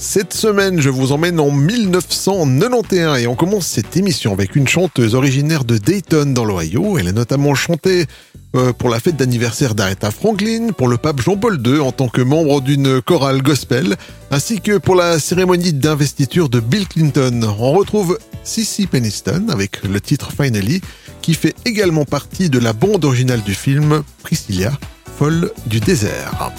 Cette semaine, je vous emmène en 1991 et on commence cette émission avec une chanteuse originaire de Dayton dans l'Ohio. Elle a notamment chanté euh, pour la fête d'anniversaire d'Aretha Franklin, pour le pape Jean-Paul II en tant que membre d'une chorale gospel, ainsi que pour la cérémonie d'investiture de Bill Clinton. On retrouve Sissy Peniston avec le titre Finally, qui fait également partie de la bande originale du film Priscilla, folle du désert.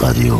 Radio.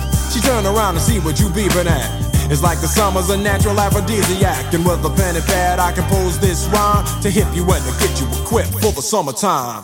She turn around and see what you beeping at. It's like the summer's a natural aphrodisiac. And with a pen and pad, I compose this rhyme to hip you and to get you equipped for the summertime.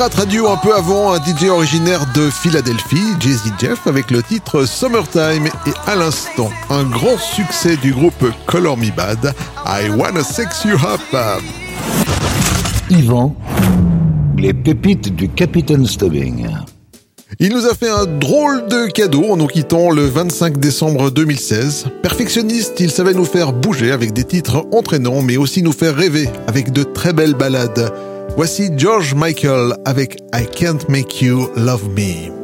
Pirate Radio un peu avant un DJ originaire de Philadelphie, Jay-Z Jeff, avec le titre Summertime et à l'instant un grand succès du groupe Color Me Bad, I Wanna Sex You Up. Yvan, les pépites du Capitaine Stubbing. Il nous a fait un drôle de cadeau en nous quittant le 25 décembre 2016. Perfectionniste, il savait nous faire bouger avec des titres entraînants, mais aussi nous faire rêver avec de très belles ballades. Voici George Michael avec I Can't Make You Love Me.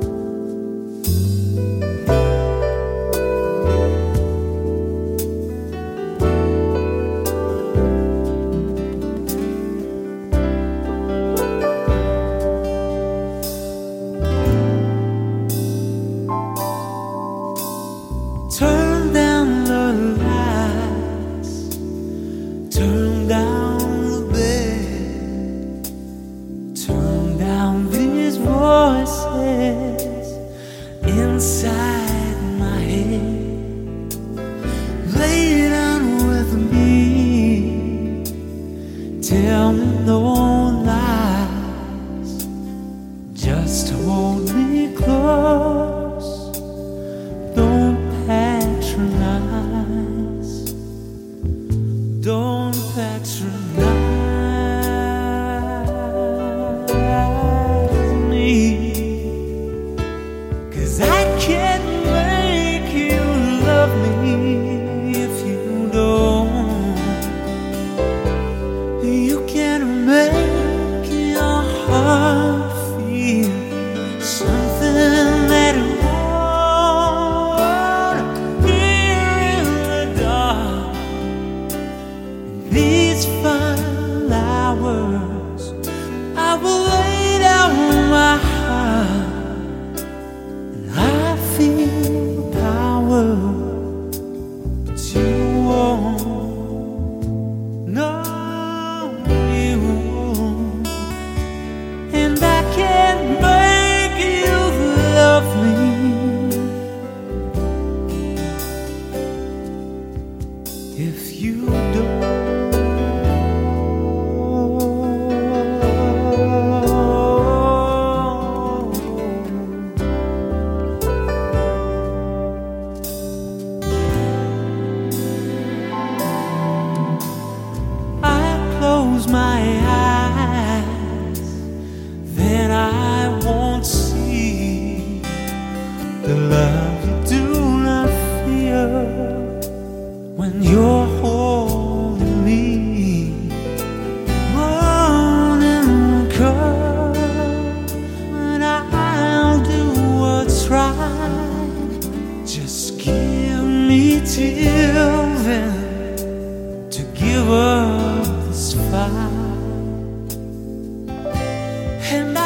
And I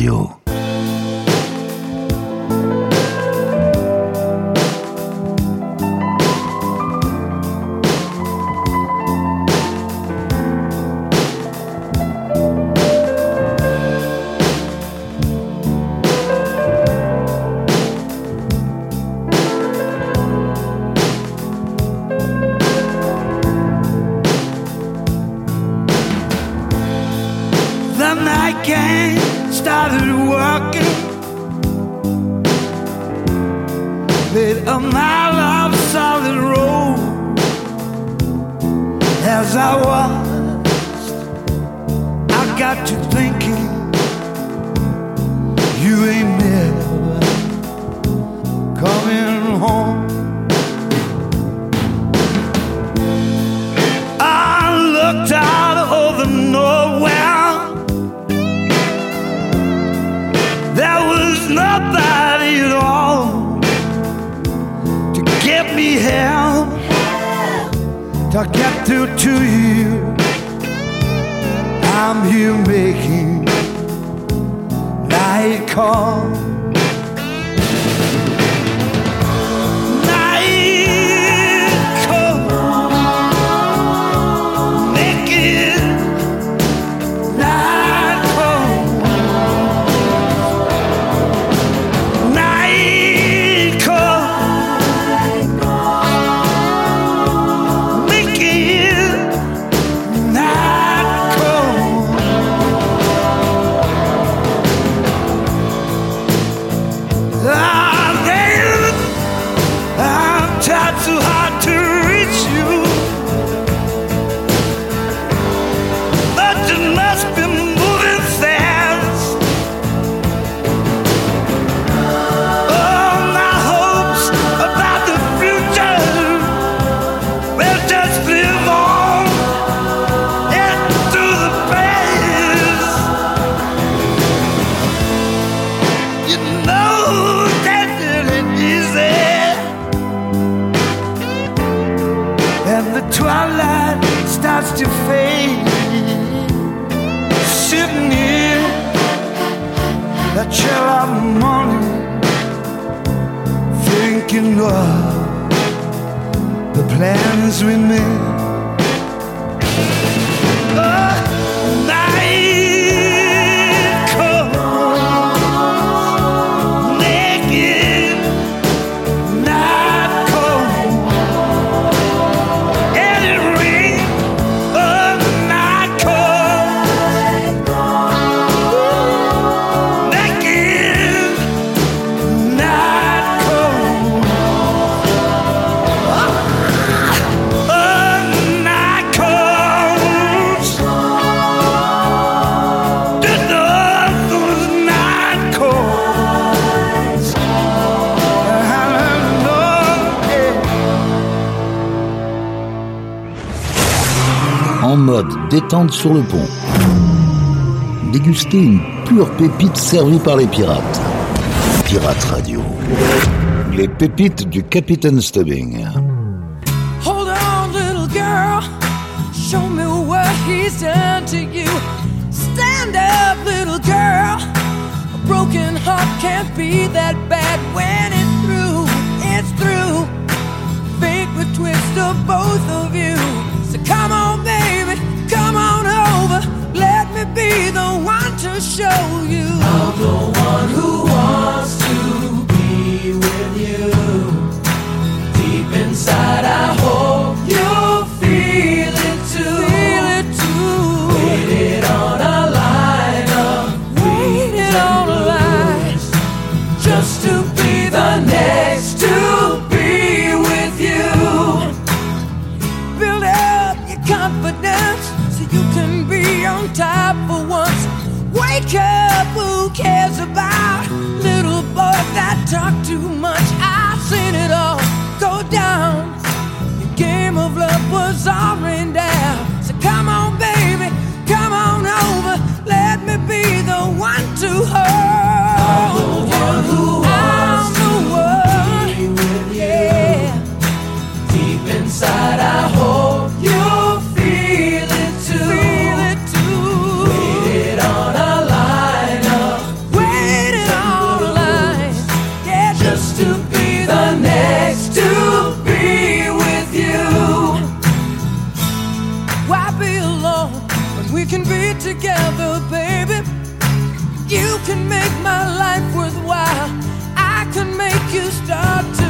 Radio. Détente sur le pont. Déguster une pure pépite servie par les pirates. Pirate Radio. Les pépites du Capitaine Stubbing. Hold on, little girl. Show me what he's done to you. Stand up, little girl. A broken heart can't be that bad when it's through. It's through. Fate would twist of both of you. So come on, be the one to show you. I'm the one who wants to be with you. Deep inside, I hope you talk too much? I've seen it all go down. Your game of love was all Why be alone when we can be together, baby? You can make my life worthwhile. I can make you start to.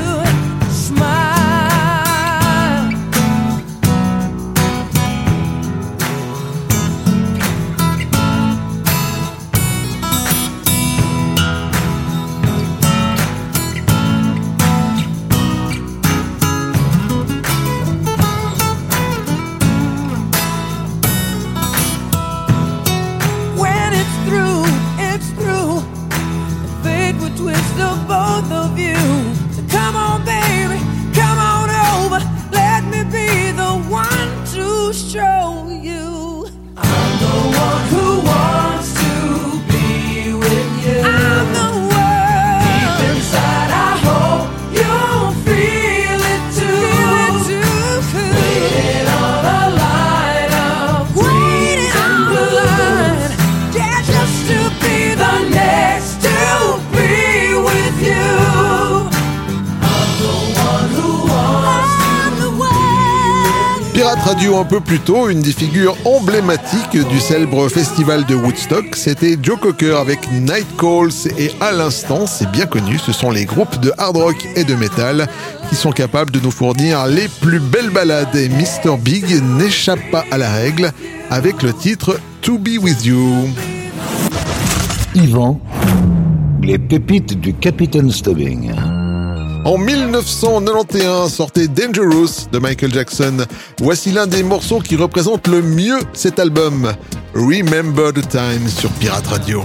un peu plus tôt, une des figures emblématiques du célèbre festival de Woodstock, c'était Joe Cocker avec Night Calls et à l'instant, c'est bien connu, ce sont les groupes de hard rock et de metal qui sont capables de nous fournir les plus belles balades et Mr. Big n'échappe pas à la règle avec le titre To Be With You. Yvan, les pépites du Capitaine Stubbing. En 1991 sortait Dangerous de Michael Jackson. Voici l'un des morceaux qui représente le mieux cet album. Remember the Time sur Pirate Radio.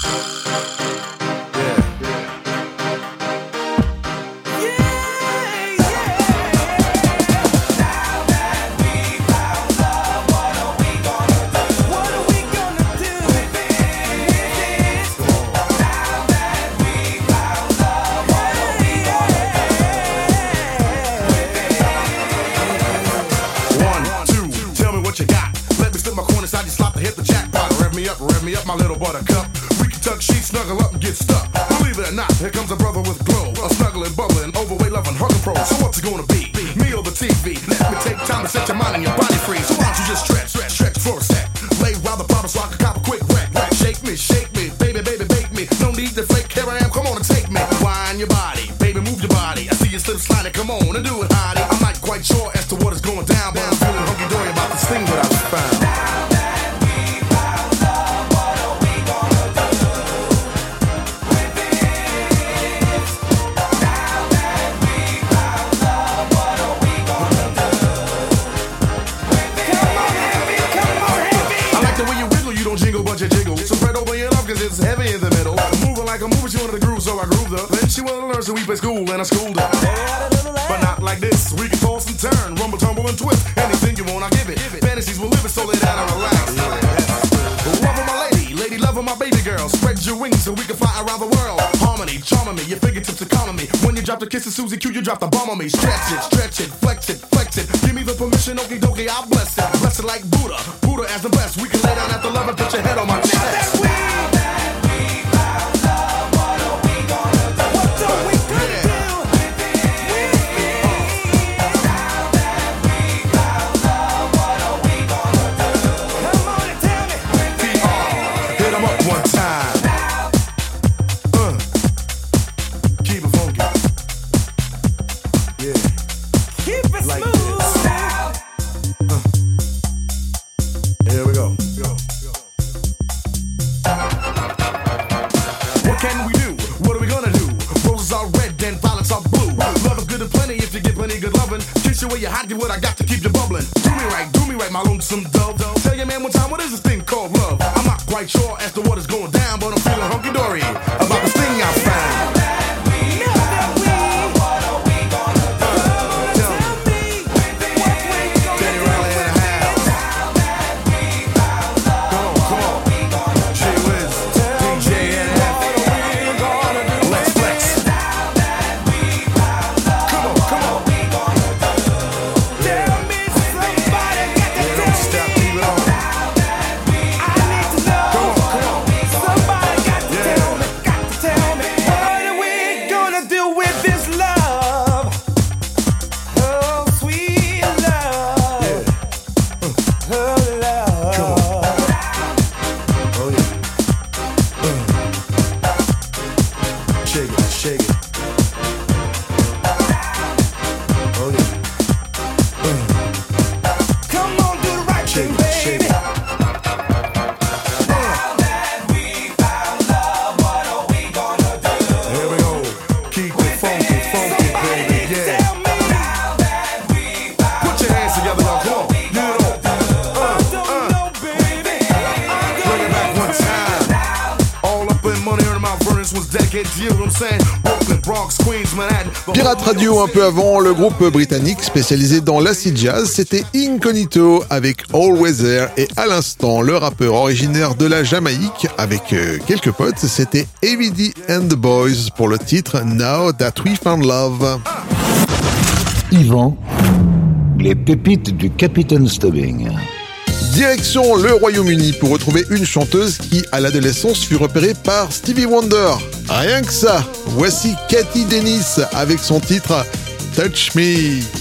Here comes a brother with glow, a snuggling, bubbling, overweight, loving, hugging pro. So what's it gonna be? kiss of Susie Q, you dropped the bomb on me. Stretch it. un peu avant, le groupe britannique spécialisé dans l'acid jazz, c'était Incognito avec All Weather et à l'instant, le rappeur originaire de la Jamaïque avec euh, quelques potes, c'était AVD and the Boys pour le titre Now That We Found Love. Yvan, les pépites du Capitaine Stubbing. Direction le Royaume-Uni pour retrouver une chanteuse qui, à l'adolescence, fut repérée par Stevie Wonder. Rien que ça, voici Cathy Dennis avec son titre Touch Me.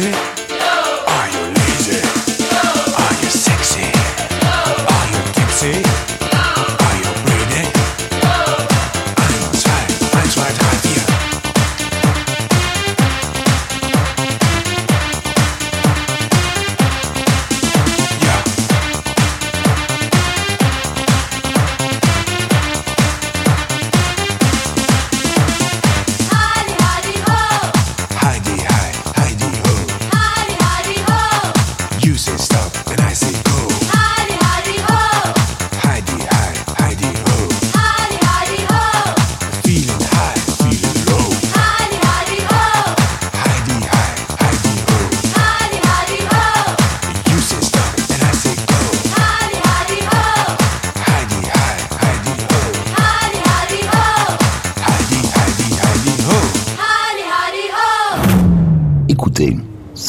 You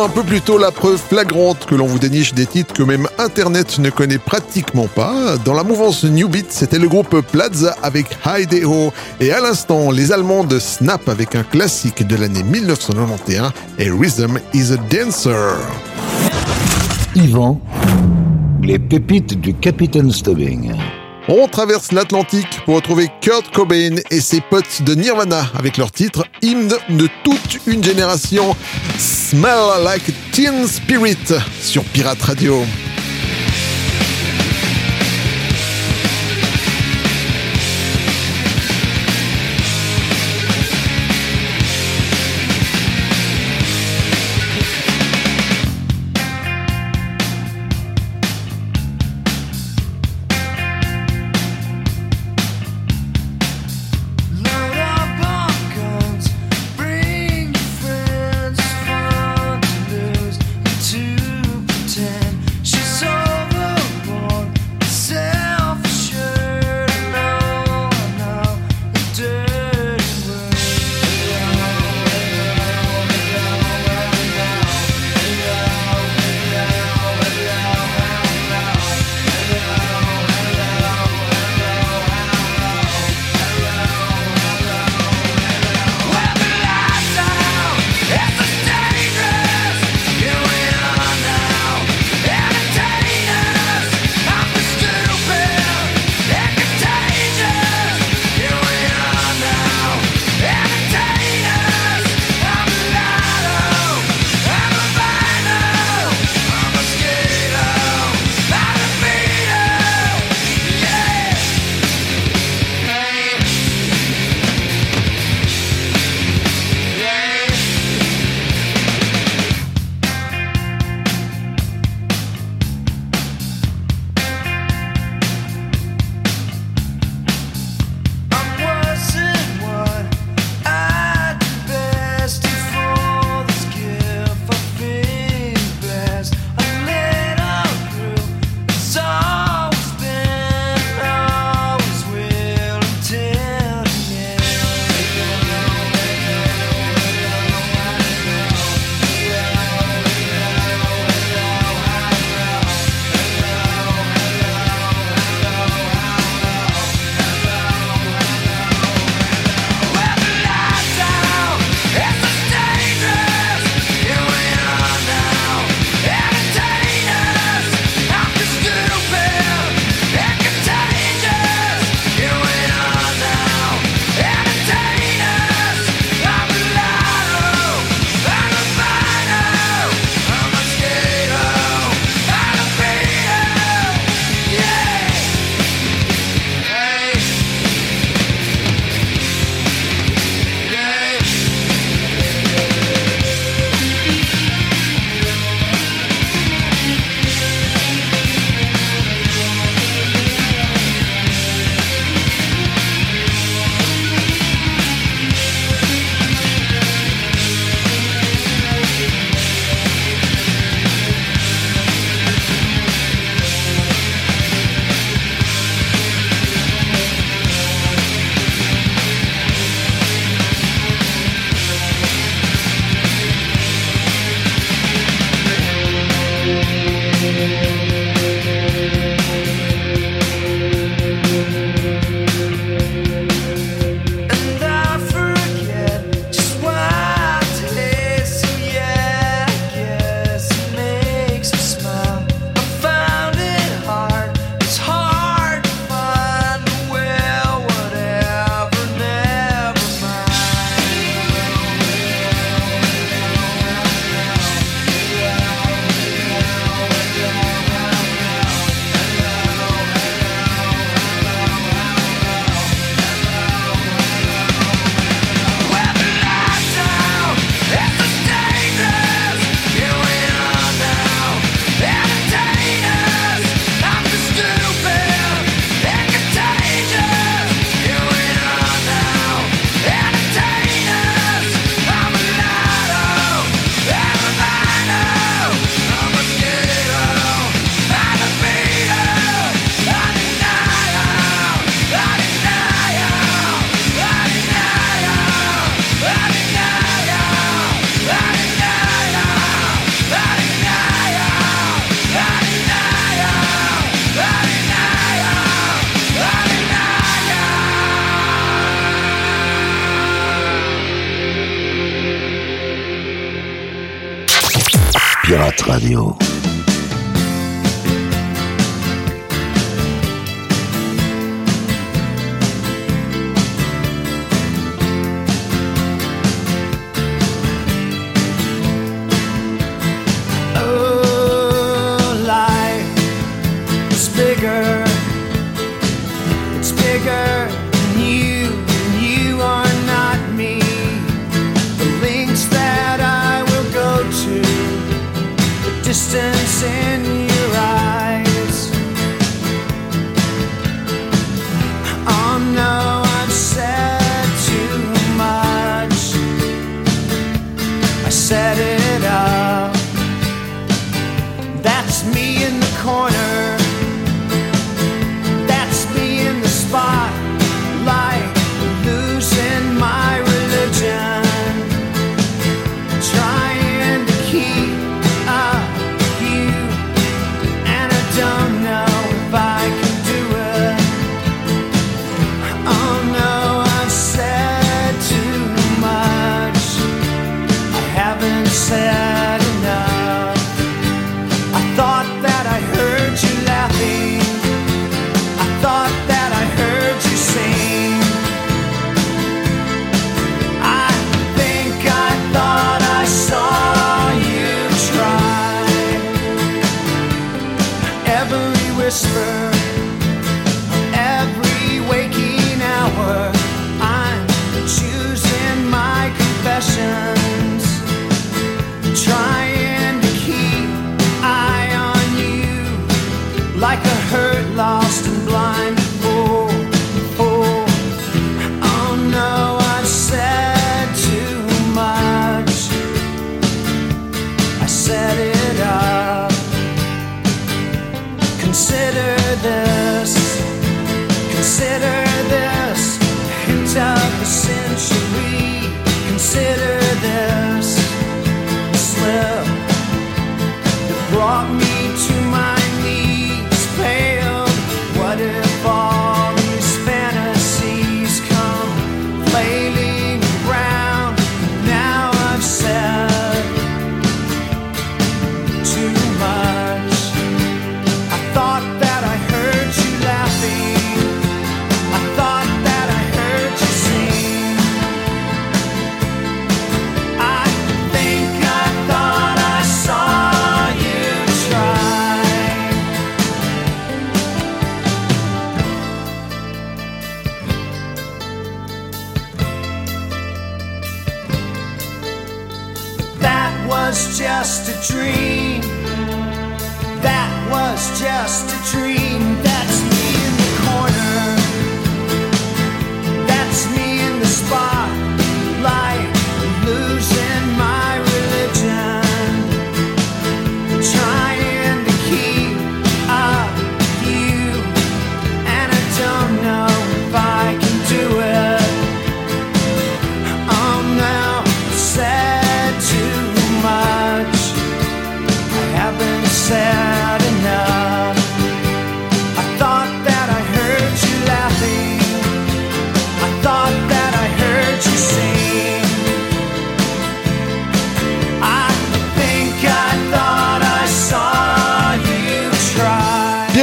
Un peu plus tôt, la preuve flagrante que l'on vous déniche des titres que même Internet ne connaît pratiquement pas. Dans la mouvance New Beat, c'était le groupe Plaza avec Hi-De-Ho et à l'instant, les Allemands de Snap avec un classique de l'année 1991 et Rhythm is a Dancer. Yvan, les pépites du Capitaine Stubbing. On traverse l'Atlantique pour retrouver Kurt Cobain et ses potes de Nirvana avec leur titre Hymne de toute une génération Smell Like Teen Spirit sur Pirate Radio. Pirate Radio. like a hurt, lost, and blind.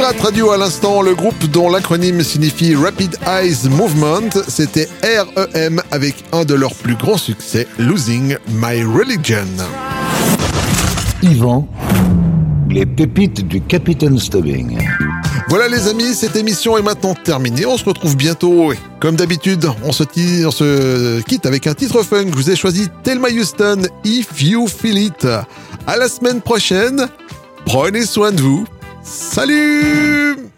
Pirate Radio à l'instant, le groupe dont l'acronyme signifie Rapid Eyes Movement, c'était REM avec un de leurs plus grands succès, Losing My Religion. Yvan, les pépites du Capitaine Stubbing. Voilà les amis, cette émission est maintenant terminée. On se retrouve bientôt. Et comme d'habitude, on se, on se quitte avec un titre funk. Je vous ai choisi Thelma Houston, If You Feel It. À la semaine prochaine. Prenez soin de vous. Salut